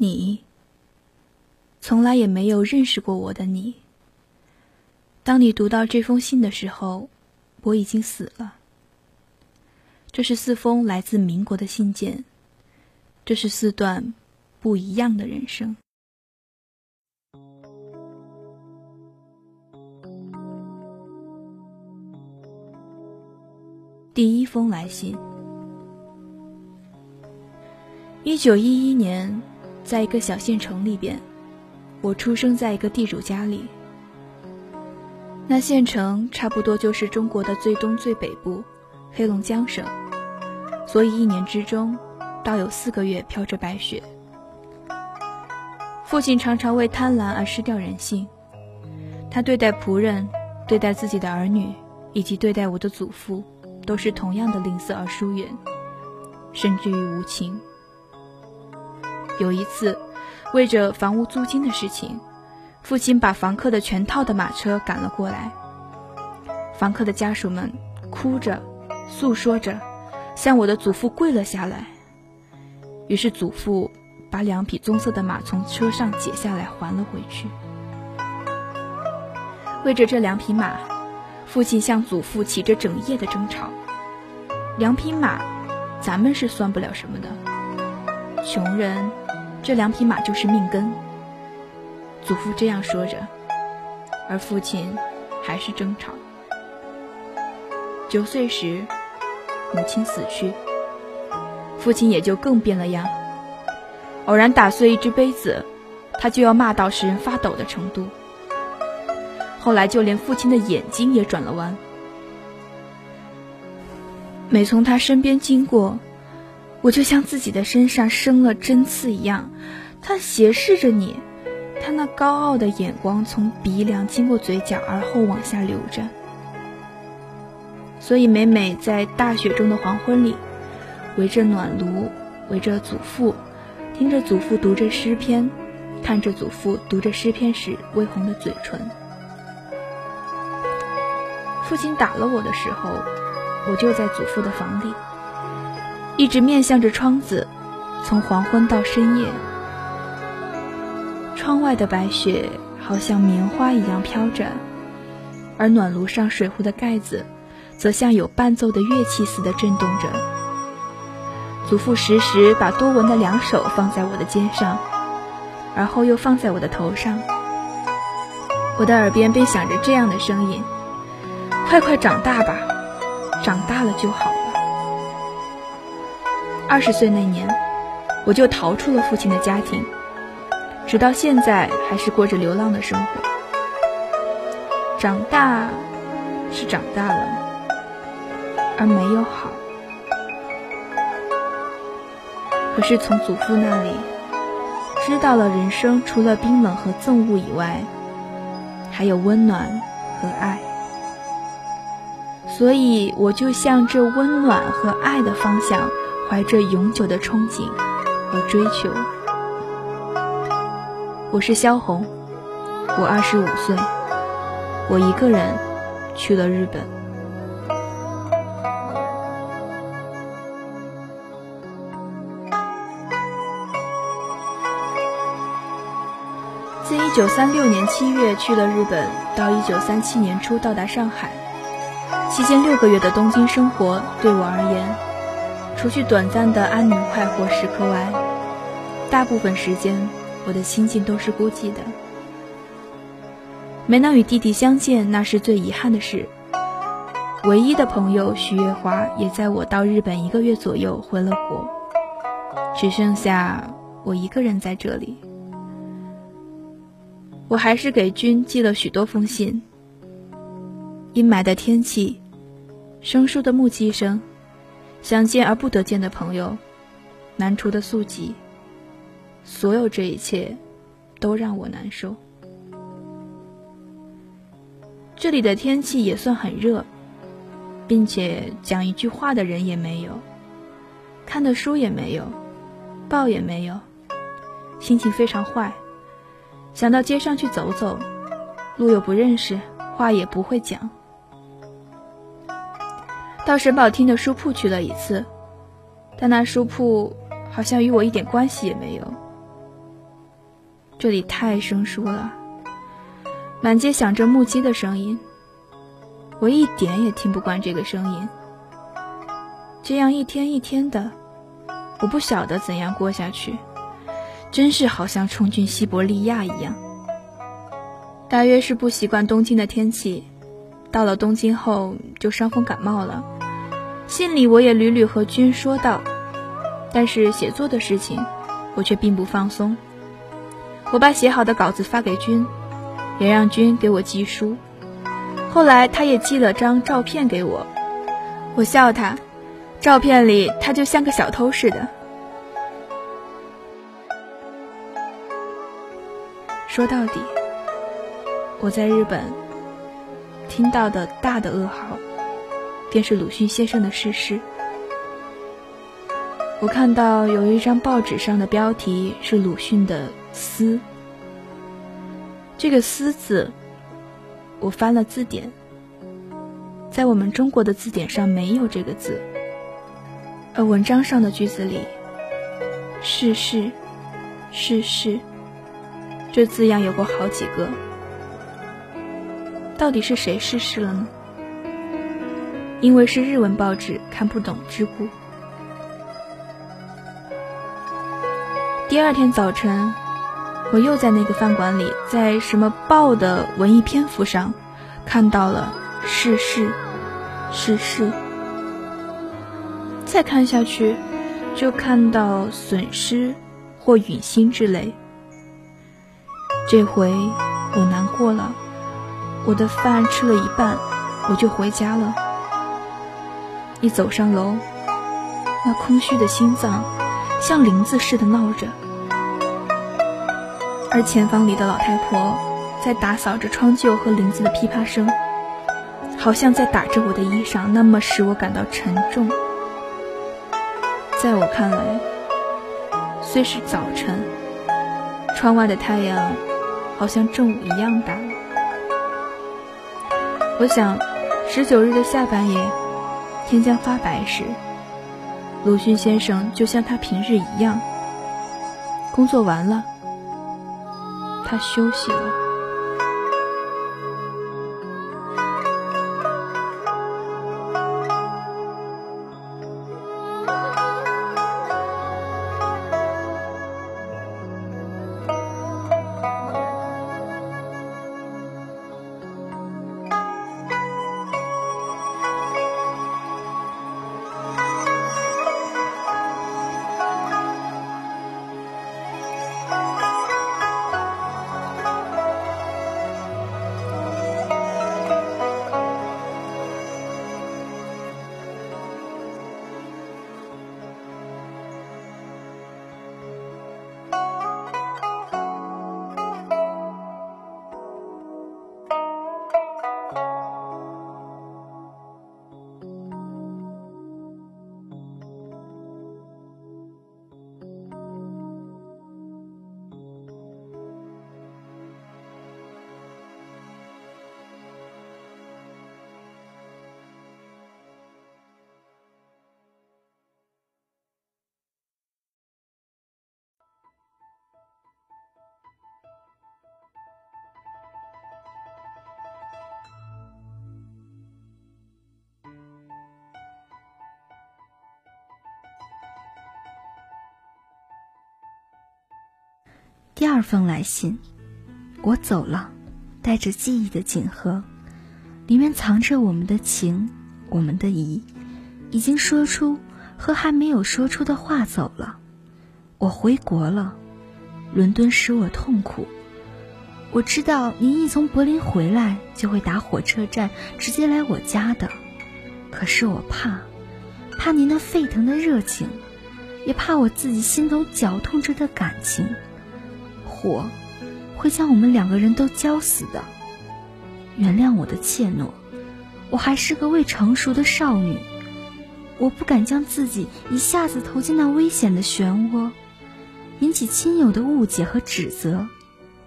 你，从来也没有认识过我的你。当你读到这封信的时候，我已经死了。这是四封来自民国的信件，这是四段不一样的人生。第一封来信，一九一一年，在一个小县城里边，我出生在一个地主家里。那县城差不多就是中国的最东最北部，黑龙江省，所以一年之中，倒有四个月飘着白雪。父亲常常为贪婪而失掉人性，他对待仆人，对待自己的儿女，以及对待我的祖父，都是同样的吝啬而疏远，甚至于无情。有一次，为着房屋租金的事情。父亲把房客的全套的马车赶了过来，房客的家属们哭着诉说着，向我的祖父跪了下来。于是祖父把两匹棕色的马从车上解下来还了回去。为着这两匹马，父亲向祖父起着整夜的争吵。两匹马，咱们是算不了什么的，穷人，这两匹马就是命根。祖父这样说着，而父亲还是争吵。九岁时，母亲死去，父亲也就更变了样。偶然打碎一只杯子，他就要骂到使人发抖的程度。后来就连父亲的眼睛也转了弯。每从他身边经过，我就像自己的身上生了针刺一样，他斜视着你。他那高傲的眼光从鼻梁经过嘴角，而后往下流着。所以每每在大雪中的黄昏里，围着暖炉，围着祖父，听着祖父读着诗篇，看着祖父读着诗篇时微红的嘴唇。父亲打了我的时候，我就在祖父的房里，一直面向着窗子，从黄昏到深夜。窗外的白雪好像棉花一样飘着，而暖炉上水壶的盖子，则像有伴奏的乐器似的震动着。祖父时时把多纹的两手放在我的肩上，而后又放在我的头上。我的耳边便响着这样的声音：“快快长大吧，长大了就好。”二十岁那年，我就逃出了父亲的家庭。直到现在，还是过着流浪的生活。长大是长大了，而没有好。可是从祖父那里知道了，人生除了冰冷和憎恶以外，还有温暖和爱。所以，我就向这温暖和爱的方向，怀着永久的憧憬和追求。我是萧红，我二十五岁，我一个人去了日本。自一九三六年七月去了日本，到一九三七年初到达上海，期间六个月的东京生活，对我而言，除去短暂的安宁快活时刻外，大部分时间。我的心境都是孤寂的，没能与弟弟相见，那是最遗憾的事。唯一的朋友徐月华也在我到日本一个月左右回了国，只剩下我一个人在这里。我还是给君寄了许多封信。阴霾的天气，生疏的木屐声，想见而不得见的朋友，难除的宿疾。所有这一切，都让我难受。这里的天气也算很热，并且讲一句话的人也没有，看的书也没有，报也没有，心情非常坏。想到街上去走走，路又不认识，话也不会讲。到沈宝厅的书铺去了一次，但那书铺好像与我一点关系也没有。这里太生疏了，满街响着木屐的声音，我一点也听不惯这个声音。这样一天一天的，我不晓得怎样过下去，真是好像冲进西伯利亚一样。大约是不习惯东京的天气，到了东京后就伤风感冒了。信里我也屡屡和君说道，但是写作的事情，我却并不放松。我把写好的稿子发给君，也让君给我寄书。后来他也寄了张照片给我，我笑他。照片里，他就像个小偷似的。说到底，我在日本听到的大的噩耗，便是鲁迅先生的逝世。我看到有一张报纸上的标题是鲁迅的《思》，这个“思”字，我翻了字典，在我们中国的字典上没有这个字。而文章上的句子里，“逝世，逝世”这字样有过好几个，到底是谁逝世了呢？因为是日文报纸，看不懂之故。第二天早晨，我又在那个饭馆里，在什么报的文艺篇幅上，看到了“逝世，逝世”。再看下去，就看到损失或陨星之类。这回我难过了，我的饭吃了一半，我就回家了。一走上楼，那空虚的心脏像林子似的闹着，而前房里的老太婆在打扫着窗旧和林子的噼啪声，好像在打着我的衣裳，那么使我感到沉重。在我看来，虽是早晨，窗外的太阳好像正午一样大。我想，十九日的下半夜，天将发白时，鲁迅先生就像他平日一样，工作完了，他休息了。第二封来信，我走了，带着记忆的锦盒，里面藏着我们的情，我们的谊，已经说出和还没有说出的话走了。我回国了，伦敦使我痛苦。我知道您一从柏林回来就会打火车站直接来我家的，可是我怕，怕您那沸腾的热情，也怕我自己心头绞痛着的感情。火会将我们两个人都浇死的。原谅我的怯懦，我还是个未成熟的少女，我不敢将自己一下子投进那危险的漩涡，引起亲友的误解和指责，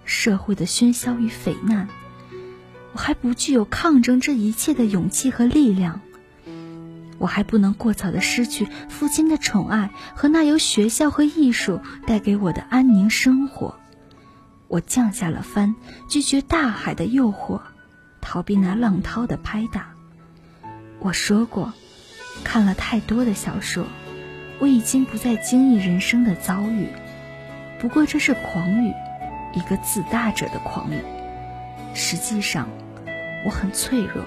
社会的喧嚣与匪难。我还不具有抗争这一切的勇气和力量，我还不能过早的失去父亲的宠爱和那由学校和艺术带给我的安宁生活。我降下了帆，拒绝大海的诱惑，逃避那浪涛的拍打。我说过，看了太多的小说，我已经不再经历人生的遭遇。不过这是狂语，一个自大者的狂语。实际上，我很脆弱，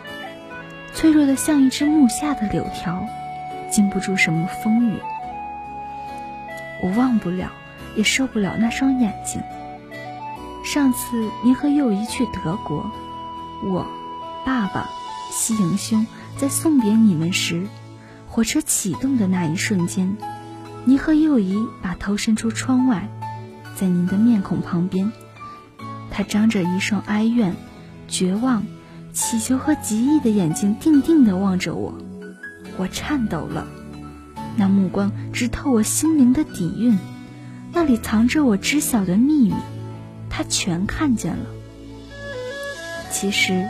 脆弱的像一只木下的柳条，经不住什么风雨。我忘不了，也受不了那双眼睛。上次您和幼仪去德国，我、爸爸、西营兄在送别你们时，火车启动的那一瞬间，您和幼仪把头伸出窗外，在您的面孔旁边，他张着一双哀怨、绝望、祈求和极意的眼睛，定定地望着我。我颤抖了，那目光直透我心灵的底蕴，那里藏着我知晓的秘密。他全看见了。其实，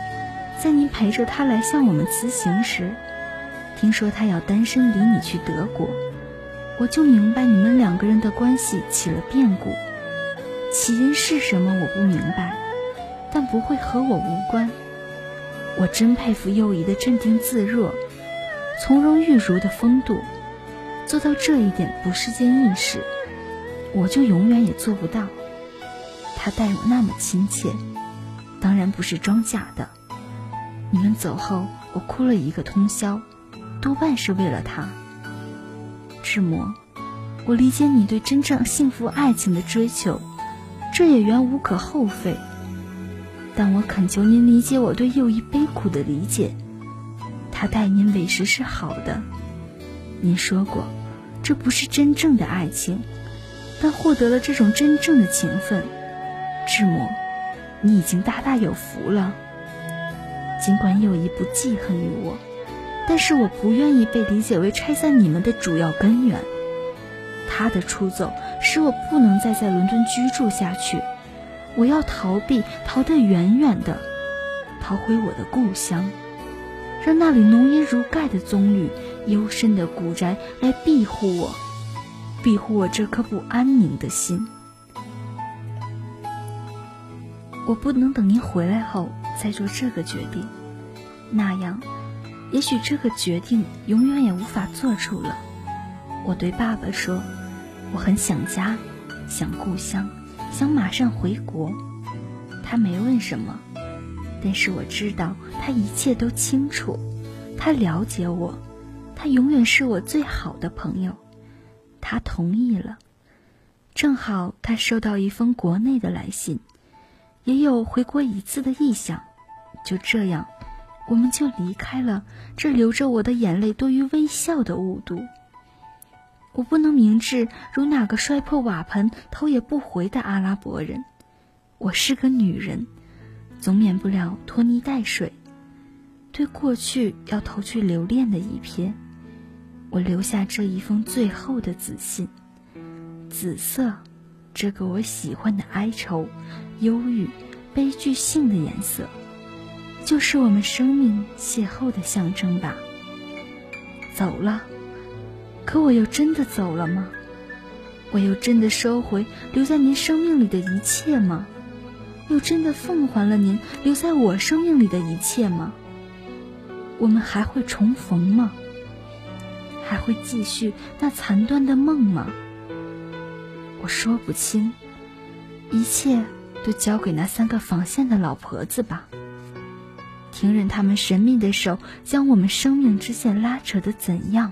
在您陪着他来向我们辞行时，听说他要单身离你去德国，我就明白你们两个人的关系起了变故。起因是什么我不明白，但不会和我无关。我真佩服幼仪的镇定自若、从容玉如的风度，做到这一点不是件易事，我就永远也做不到。他待我那么亲切，当然不是装假的。你们走后，我哭了一个通宵，多半是为了他。志摩，我理解你对真正幸福爱情的追求，这也原无可厚非。但我恳求您理解我对幼仪悲苦的理解。他待您委实是好的，您说过，这不是真正的爱情，但获得了这种真正的情分。志摩，你已经大大有福了。尽管友谊不记恨于我，但是我不愿意被理解为拆散你们的主要根源。他的出走使我不能再在伦敦居住下去，我要逃避，逃得远远的，逃回我的故乡，让那里浓荫如盖的棕榈、幽深的古宅来庇护我，庇护我这颗不安宁的心。我不能等您回来后再做这个决定，那样，也许这个决定永远也无法做出了。我对爸爸说：“我很想家，想故乡，想马上回国。”他没问什么，但是我知道他一切都清楚，他了解我，他永远是我最好的朋友。他同意了，正好他收到一封国内的来信。也有回国一次的意向，就这样，我们就离开了这流着我的眼泪多于微笑的雾都。我不能明智如哪个摔破瓦盆头也不回的阿拉伯人。我是个女人，总免不了拖泥带水，对过去要投去留恋的一瞥。我留下这一封最后的紫信，紫色。这个我喜欢的哀愁、忧郁、悲剧性的颜色，就是我们生命邂逅的象征吧。走了，可我又真的走了吗？我又真的收回留在您生命里的一切吗？又真的奉还了您留在我生命里的一切吗？我们还会重逢吗？还会继续那残断的梦吗？我说不清，一切都交给那三个纺线的老婆子吧。听任他们神秘的手将我们生命之线拉扯的怎样？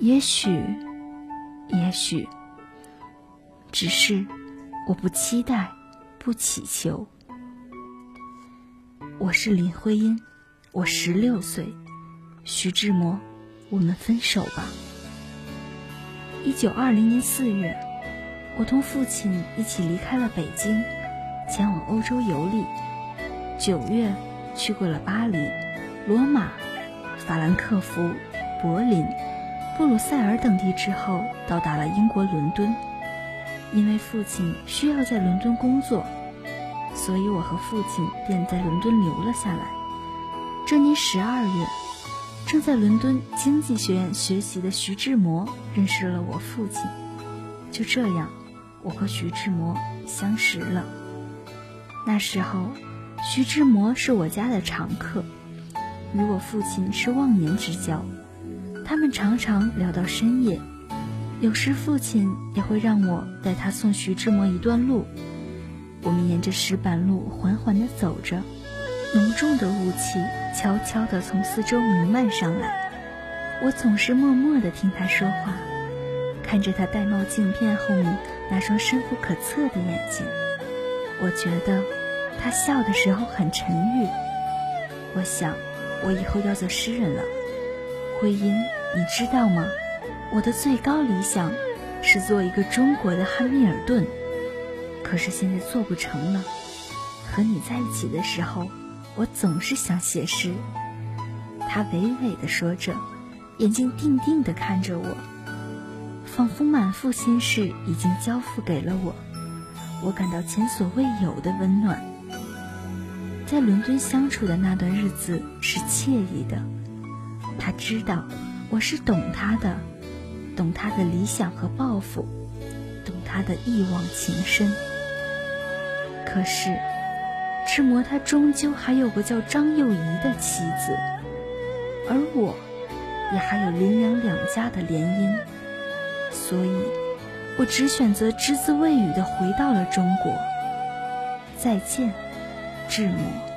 也许，也许，只是我不期待，不祈求。我是林徽因，我十六岁。徐志摩，我们分手吧。一九二零年四月。我同父亲一起离开了北京，前往欧洲游历。九月，去过了巴黎、罗马、法兰克福、柏林、布鲁塞尔等地之后，到达了英国伦敦。因为父亲需要在伦敦工作，所以我和父亲便在伦敦留了下来。这年十二月，正在伦敦经济学院学习的徐志摩认识了我父亲。就这样。我和徐志摩相识了。那时候，徐志摩是我家的常客，与我父亲是忘年之交。他们常常聊到深夜，有时父亲也会让我带他送徐志摩一段路。我们沿着石板路缓缓地走着，浓重的雾气悄悄地从四周弥漫上来。我总是默默地听他说话，看着他玳瑁镜片后面那双深不可测的眼睛。我觉得他笑的时候很沉郁。我想，我以后要做诗人了。慧英，你知道吗？我的最高理想是做一个中国的汉密尔顿。可是现在做不成了。和你在一起的时候，我总是想写诗。他娓娓地说着，眼睛定定地看着我，仿佛满腹心事已经交付给了我。我感到前所未有的温暖。在伦敦相处的那段日子是惬意的。他知道我是懂他的，懂他的理想和抱负，懂他的一往情深。可是，志摩他终究还有个叫张幼仪的妻子，而我，也还有林梁两家的联姻，所以，我只选择只字未语的回到了中国。再见，志摩。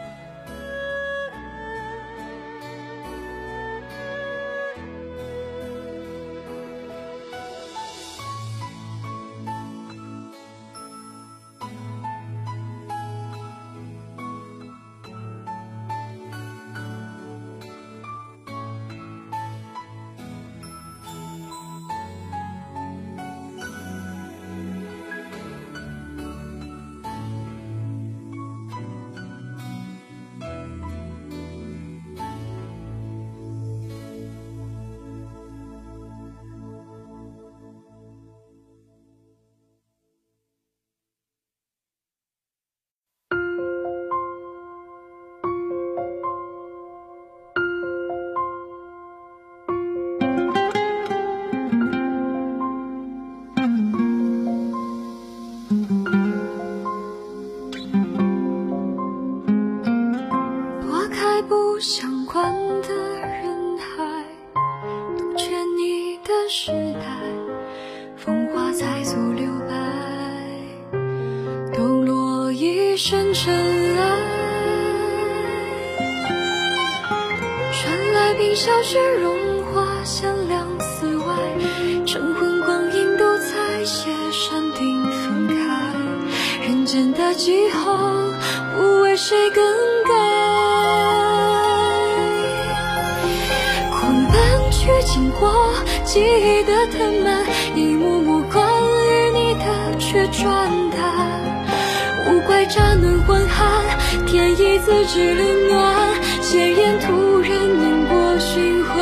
无怪乍暖还寒，天意自知冷暖，斜眼突然凝波。循环，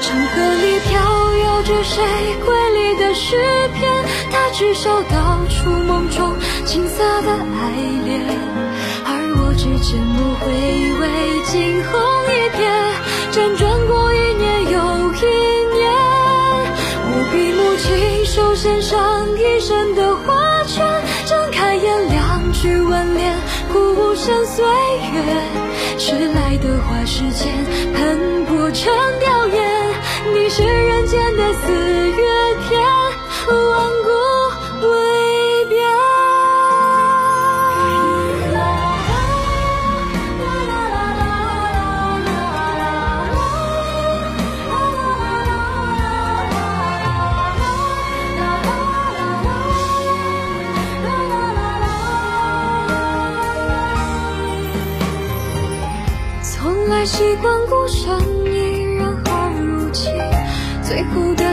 长河里飘摇着谁瑰丽的诗篇？他至少道出梦中青涩的爱恋，而我只缄默回味惊鸿一瞥。辗转过一年又一年，我闭目亲手献上一生的，挽联，孤身岁月。迟来的花时间，喷薄成凋叶。你是人间的四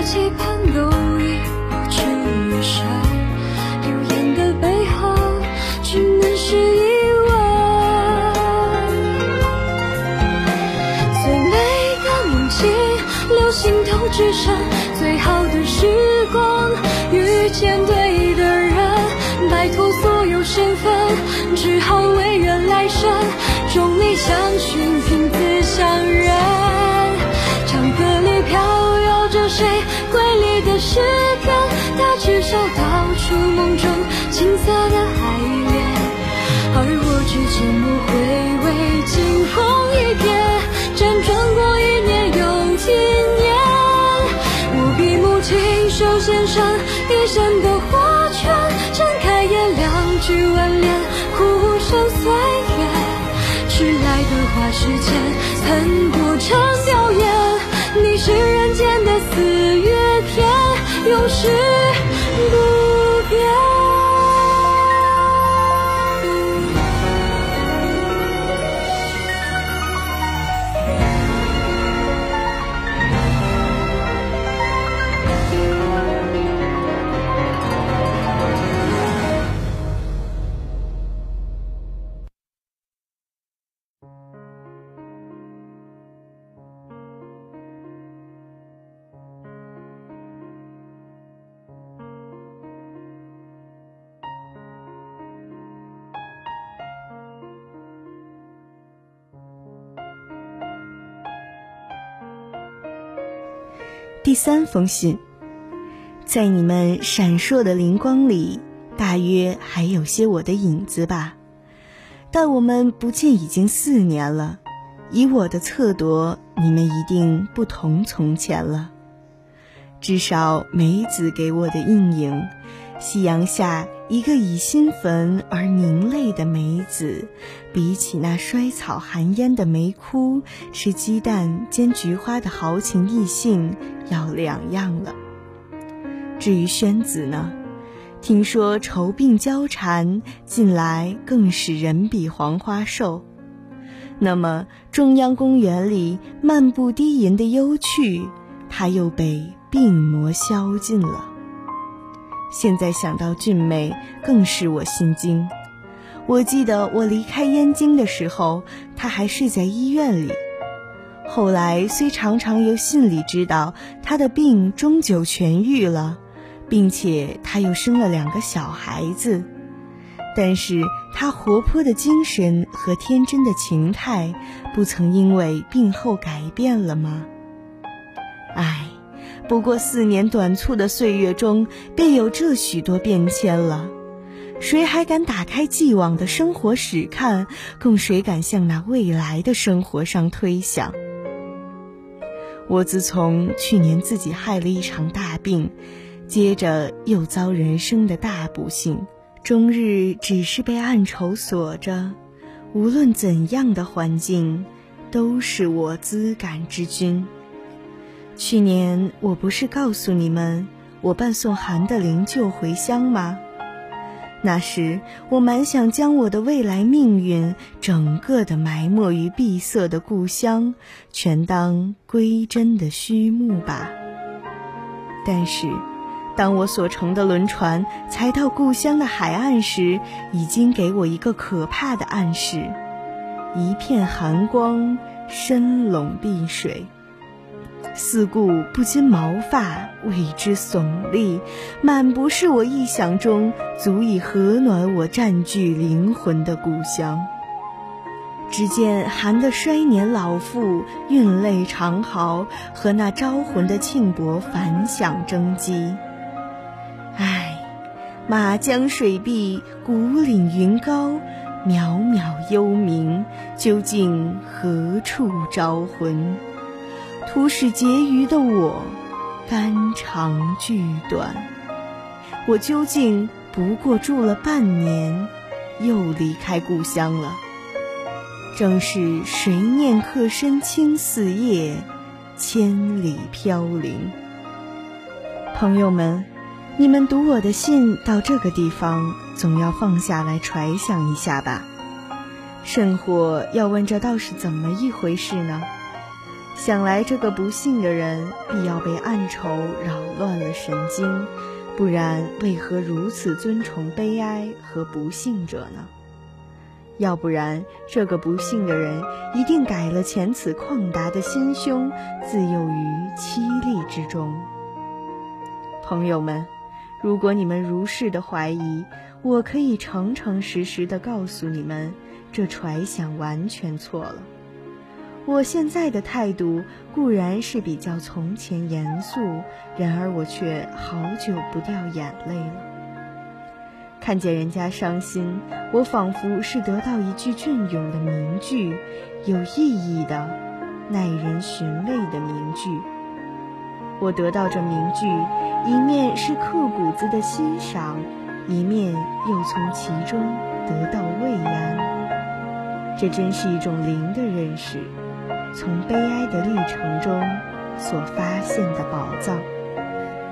期盼都已不知于谁。流言的背后，只能是疑问。最美的梦境，留心头只剩最好的时光。遇见对有时第三封信，在你们闪烁的灵光里，大约还有些我的影子吧。但我们不见已经四年了，以我的测度，你们一定不同从前了。至少梅子给我的印影。夕阳下，一个以新坟而凝泪的梅子，比起那衰草含烟的梅窟，吃鸡蛋煎菊花的豪情逸兴要两样了。至于宣子呢，听说愁病交缠，近来更是人比黄花瘦。那么中央公园里漫步低吟的幽趣，他又被病魔消尽了。现在想到俊美，更是我心惊。我记得我离开燕京的时候，他还睡在医院里。后来虽常常由信里知道他的病终究痊愈了，并且他又生了两个小孩子，但是他活泼的精神和天真的情态，不曾因为病后改变了吗？唉。不过四年短促的岁月中，便有这许多变迁了。谁还敢打开既往的生活史看？更谁敢向那未来的生活上推想？我自从去年自己害了一场大病，接着又遭人生的大不幸，终日只是被暗愁锁着。无论怎样的环境，都是我资感之君。去年我不是告诉你们，我伴送韩的灵柩回乡吗？那时我蛮想将我的未来命运整个的埋没于闭塞的故乡，全当归真的虚墓吧。但是，当我所乘的轮船才到故乡的海岸时，已经给我一个可怕的暗示：一片寒光，深笼碧水。四顾不禁毛发为之耸立，满不是我臆想中足以和暖我占据灵魂的故乡。只见寒的衰年老妇韵泪长嚎，和那招魂的庆伯反响争激。唉，马江水碧，古岭云高，渺渺幽冥，究竟何处招魂？图使结余的我，肝肠俱断。我究竟不过住了半年，又离开故乡了。正是谁念客身轻似叶，千里飘零。朋友们，你们读我的信到这个地方，总要放下来揣想一下吧。甚或要问这倒是怎么一回事呢？想来这个不幸的人必要被暗愁扰乱了神经，不然为何如此尊崇悲哀和不幸者呢？要不然这个不幸的人一定改了前此旷达的心胸，自幼于凄厉之中。朋友们，如果你们如是的怀疑，我可以诚诚实实的告诉你们，这揣想完全错了。我现在的态度固然是比较从前严肃，然而我却好久不掉眼泪了。看见人家伤心，我仿佛是得到一句隽永的名句，有意义的、耐人寻味的名句。我得到这名句，一面是刻骨子的欣赏，一面又从其中得到慰安。这真是一种灵的认识。从悲哀的历程中所发现的宝藏。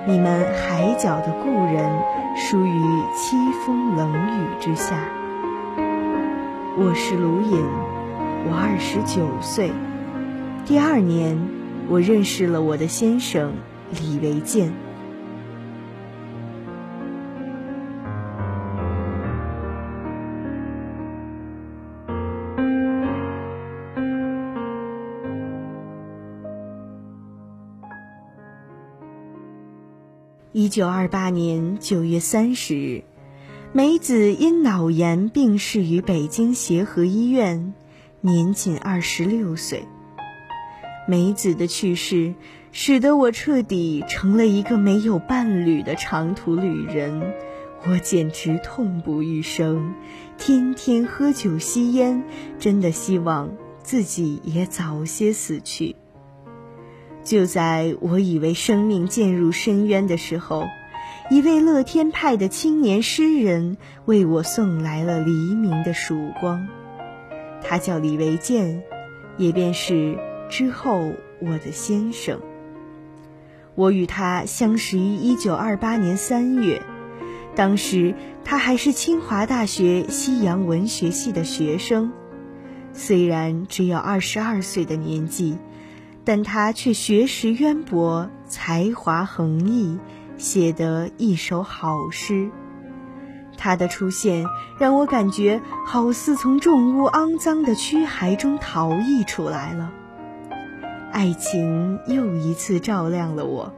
你们海角的故人，疏于凄风冷雨之下。我是卢隐，我二十九岁。第二年，我认识了我的先生李维健。一九二八年九月三十日，梅子因脑炎病逝于北京协和医院，年仅二十六岁。梅子的去世，使得我彻底成了一个没有伴侣的长途旅人，我简直痛不欲生，天天喝酒吸烟，真的希望自己也早些死去。就在我以为生命渐入深渊的时候，一位乐天派的青年诗人为我送来了黎明的曙光。他叫李维健，也便是之后我的先生。我与他相识于一九二八年三月，当时他还是清华大学西洋文学系的学生，虽然只有二十二岁的年纪。但他却学识渊博，才华横溢，写得一首好诗。他的出现让我感觉好似从重污肮脏的躯骸中逃逸出来了。爱情又一次照亮了我。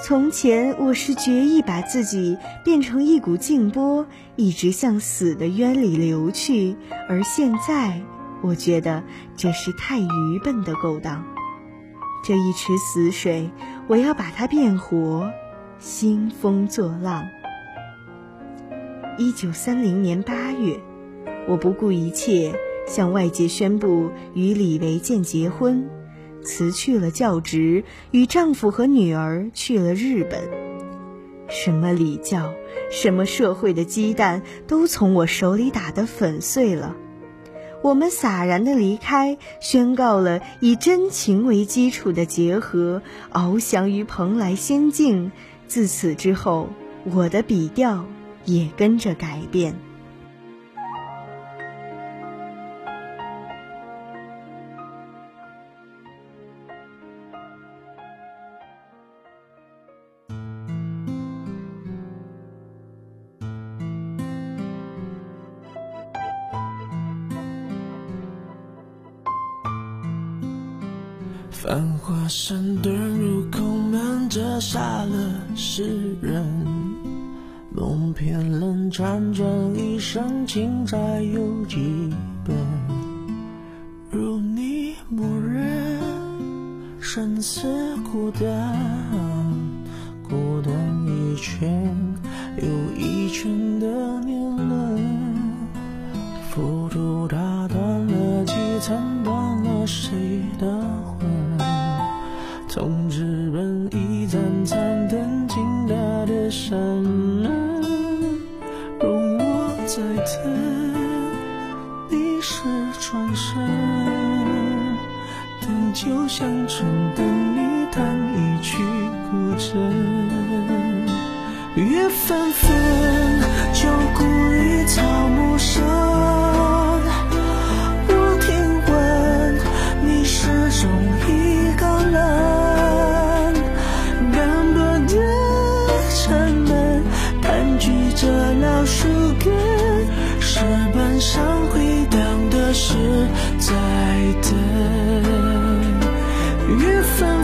从前我是决意把自己变成一股静波，一直向死的渊里流去，而现在我觉得这是太愚笨的勾当。这一池死水，我要把它变活，兴风作浪。一九三零年八月，我不顾一切向外界宣布与李维健结婚，辞去了教职，与丈夫和女儿去了日本。什么礼教，什么社会的鸡蛋，都从我手里打得粉碎了。我们洒然的离开，宣告了以真情为基础的结合，翱翔于蓬莱仙境。自此之后，我的笔调也跟着改变。繁华山遁入空门，折煞了世人。梦偏冷，辗转一生，情债有几本？如你默认，生死孤单，是在等缘分。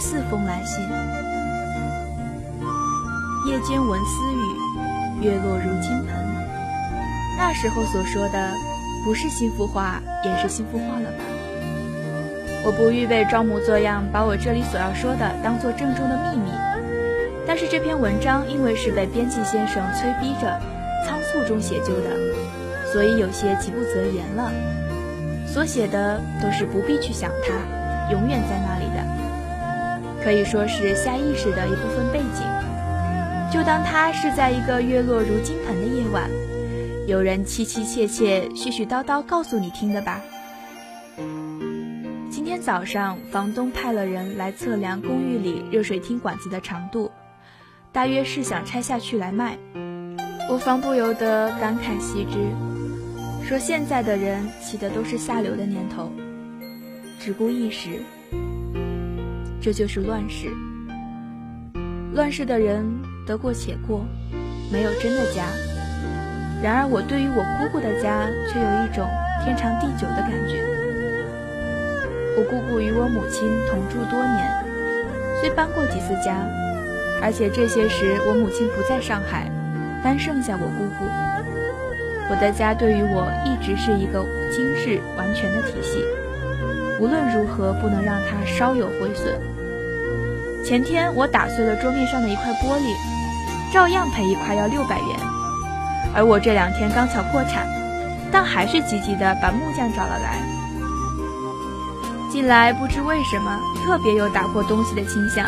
四封来信，夜间闻私语，月落如金盆。那时候所说的，不是心腹话，也是心腹话了吧？我不预备装模作样把我这里所要说的当做郑重的秘密，但是这篇文章因为是被编辑先生催逼着仓促中写就的，所以有些急不择言了。所写的都是不必去想它，永远在那里的。可以说是下意识的一部分背景，就当它是在一个月落如金盆的夜晚，有人凄凄切切、絮絮叨叨告诉你听的吧。今天早上，房东派了人来测量公寓里热水厅管子的长度，大约是想拆下去来卖。我方不由得感慨惜之，说现在的人起的都是下流的念头，只顾一时。这就是乱世。乱世的人得过且过，没有真的家。然而我对于我姑姑的家却有一种天长地久的感觉。我姑姑与我母亲同住多年，虽搬过几次家，而且这些时我母亲不在上海，单剩下我姑姑。我的家对于我一直是一个精致完全的体系。无论如何不能让它稍有毁损。前天我打碎了桌面上的一块玻璃，照样赔一块要六百元。而我这两天刚巧破产，但还是积极的把木匠找了来。近来不知为什么特别有打破东西的倾向，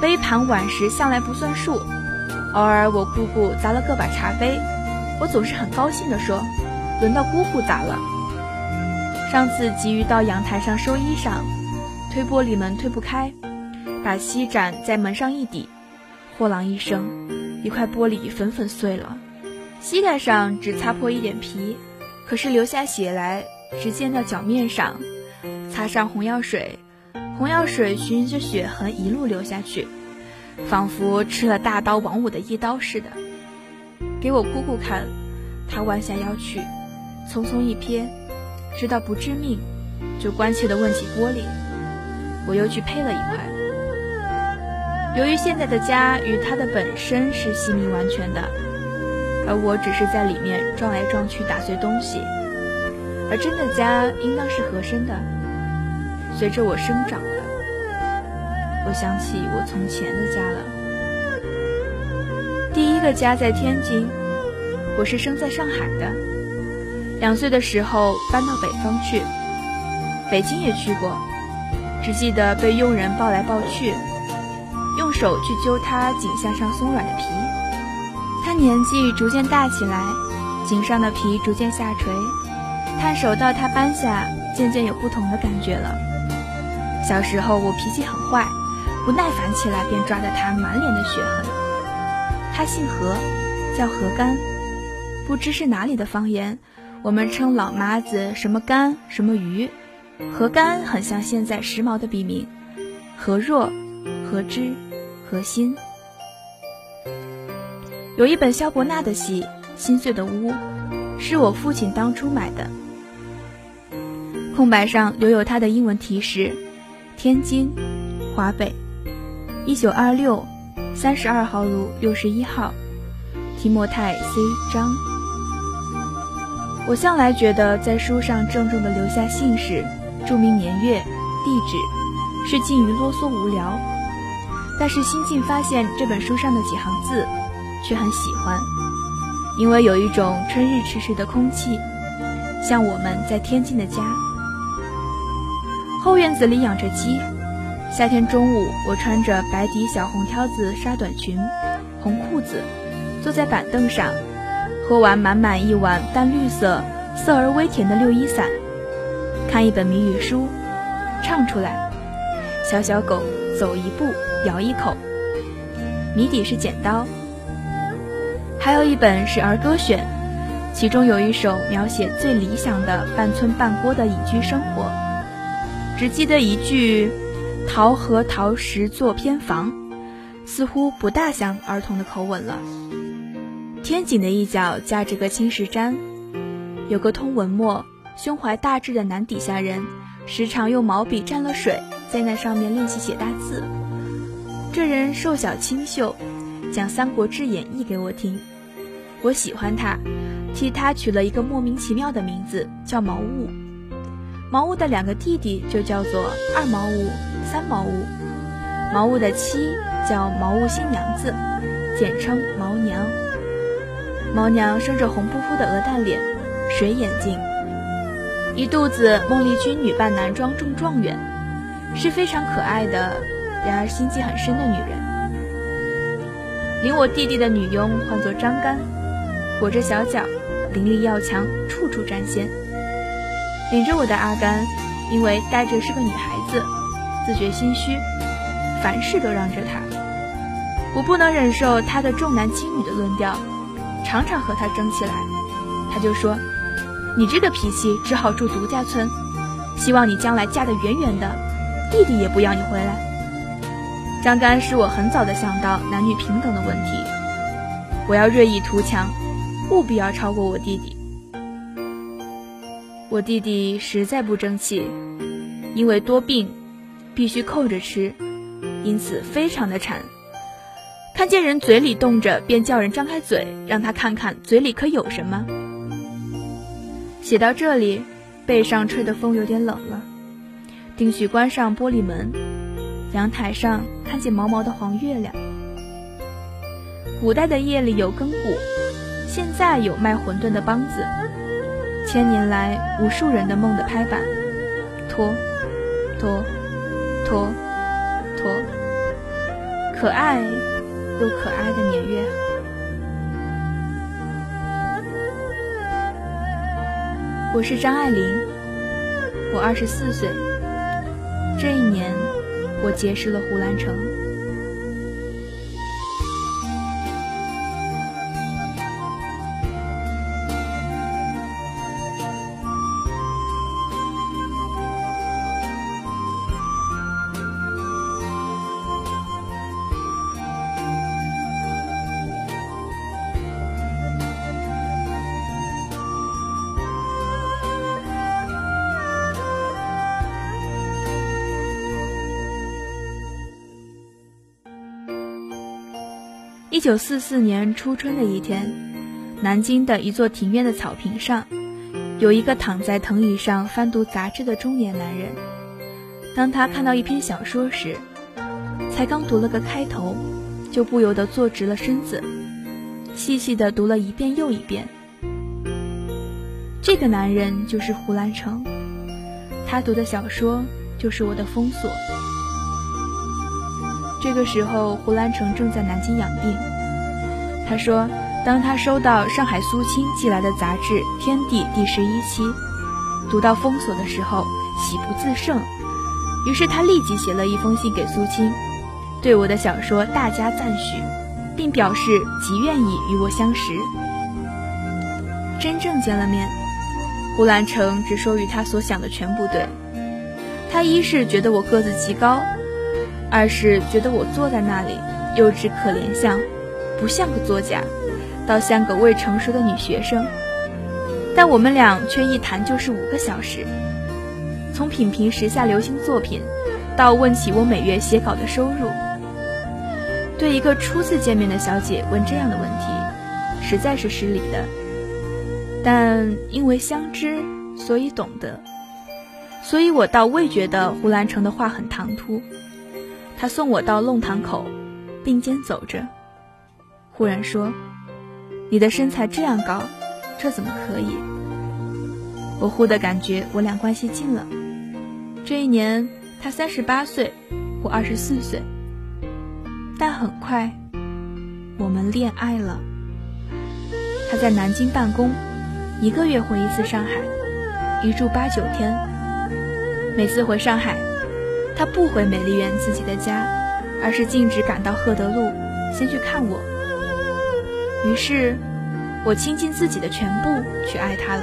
杯盘碗食向来不算数。偶尔我姑姑砸了个把茶杯，我总是很高兴地说：“轮到姑姑砸了。”上次急于到阳台上收衣裳，推玻璃门推不开，把锡盏在门上一抵，货啷一声，一块玻璃粉粉碎了。膝盖上只擦破一点皮，可是流下血来，直溅到脚面上，擦上红药水，红药水循着血痕一路流下去，仿佛吃了大刀王五的一刀似的。给我姑姑看，她弯下腰去，匆匆一瞥。知道不致命，就关切地问起玻璃。我又去配了一块。由于现在的家与它的本身是细密完全的，而我只是在里面撞来撞去打碎东西，而真的家应当是合身的，随着我生长的。我想起我从前的家了。第一个家在天津，我是生在上海的。两岁的时候搬到北方去，北京也去过，只记得被佣人抱来抱去，用手去揪他颈项上松软的皮。他年纪逐渐大起来，颈上的皮逐渐下垂，探手到他扳下，渐渐有不同的感觉了。小时候我脾气很坏，不耐烦起来便抓得他满脸的血痕。他姓何，叫何干，不知是哪里的方言。我们称老妈子什么干什么鱼，何干很像现在时髦的笔名，何若、何知、何心。有一本萧伯纳的戏《心碎的屋》，是我父亲当初买的。空白上留有他的英文提示：天津，华北，一九二六，三十二号路六十一号，提莫泰 C 张。我向来觉得在书上郑重地留下姓氏、注明年月、地址，是近于啰嗦无聊。但是新近发现这本书上的几行字。却很喜欢，因为有一种春日迟迟的空气，像我们在天津的家。后院子里养着鸡，夏天中午，我穿着白底小红挑子纱短裙，红裤子，坐在板凳上，喝完满满一碗淡绿色、涩而微甜的六一散，看一本谜语书，唱出来：小小狗走一步咬一口，谜底是剪刀。还有一本是儿歌选，其中有一首描写最理想的半村半郭的隐居生活，只记得一句“桃核桃石做偏房”，似乎不大像儿童的口吻了。天井的一角架着个青石毡，有个通文墨、胸怀大志的男底下人，时常用毛笔蘸了水，在那上面练习写大字。这人瘦小清秀。讲《三国志演义》给我听，我喜欢他，替他取了一个莫名其妙的名字，叫毛物。毛物的两个弟弟就叫做二毛物、三毛物。毛物的妻叫毛物新娘子，简称毛娘。毛娘生着红扑扑的鹅蛋脸、水眼睛，一肚子孟丽君女扮男装中状元，是非常可爱的，然而心机很深的女人。领我弟弟的女佣唤作张干，裹着小脚，伶俐要强，处处占先。领着我的阿甘，因为带着是个女孩子，自觉心虚，凡事都让着她。我不能忍受她的重男轻女的论调，常常和他争起来。他就说：“你这个脾气，只好住独家村。希望你将来嫁得远远的，弟弟也不要你回来。”张干使我很早的想到男女平等的问题，我要锐意图强，务必要超过我弟弟。我弟弟实在不争气，因为多病，必须扣着吃，因此非常的馋。看见人嘴里动着，便叫人张开嘴，让他看看嘴里可有什么。写到这里，背上吹的风有点冷了，丁许关上玻璃门。阳台上看见毛毛的黄月亮。古代的夜里有更鼓，现在有卖馄饨的梆子。千年来无数人的梦的拍板，拖，拖，拖，拖，可爱又可爱的年月。我是张爱玲，我二十四岁，这一年。我结识了胡兰成。一九四四年初春的一天，南京的一座庭院的草坪上，有一个躺在藤椅上翻读杂志的中年男人。当他看到一篇小说时，才刚读了个开头，就不由得坐直了身子，细细的读了一遍又一遍。这个男人就是胡兰成，他读的小说就是我的封锁。这个时候，胡兰成正在南京养病。他说，当他收到上海苏青寄来的杂志《天地》第十一期，读到封锁的时候，喜不自胜。于是他立即写了一封信给苏青，对我的小说大加赞许，并表示极愿意与我相识。真正见了面，胡兰成只说与他所想的全不对。他一是觉得我个子极高。二是觉得我坐在那里幼稚可怜相，不像个作家，倒像个未成熟的女学生。但我们俩却一谈就是五个小时，从品评时下流行作品，到问起我每月写稿的收入。对一个初次见面的小姐问这样的问题，实在是失礼的。但因为相知，所以懂得，所以我倒未觉得胡兰成的话很唐突。他送我到弄堂口，并肩走着，忽然说：“你的身材这样高，这怎么可以？”我忽的感觉我俩关系近了。这一年他三十八岁，我二十四岁。但很快，我们恋爱了。他在南京办公，一个月回一次上海，一住八九天。每次回上海。他不回美丽园自己的家，而是径直赶到赫德路，先去看我。于是，我倾尽自己的全部去爱他了。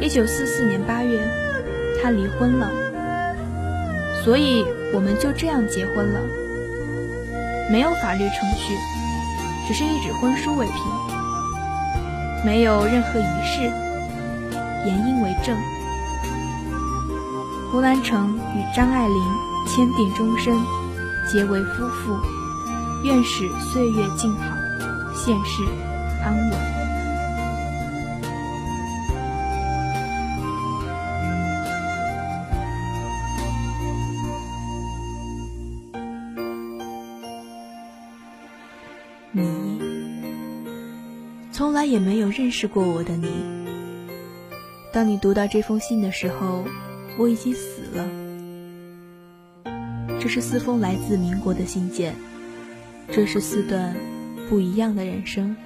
一九四四年八月，他离婚了，所以我们就这样结婚了。没有法律程序，只是一纸婚书为凭，没有任何仪式，言音为证。胡兰成与张爱玲签订终身，结为夫妇，愿使岁月静好，现世安稳。你，从来也没有认识过我的你。当你读到这封信的时候。我已经死了。这是四封来自民国的信件，这是四段不一样的人生。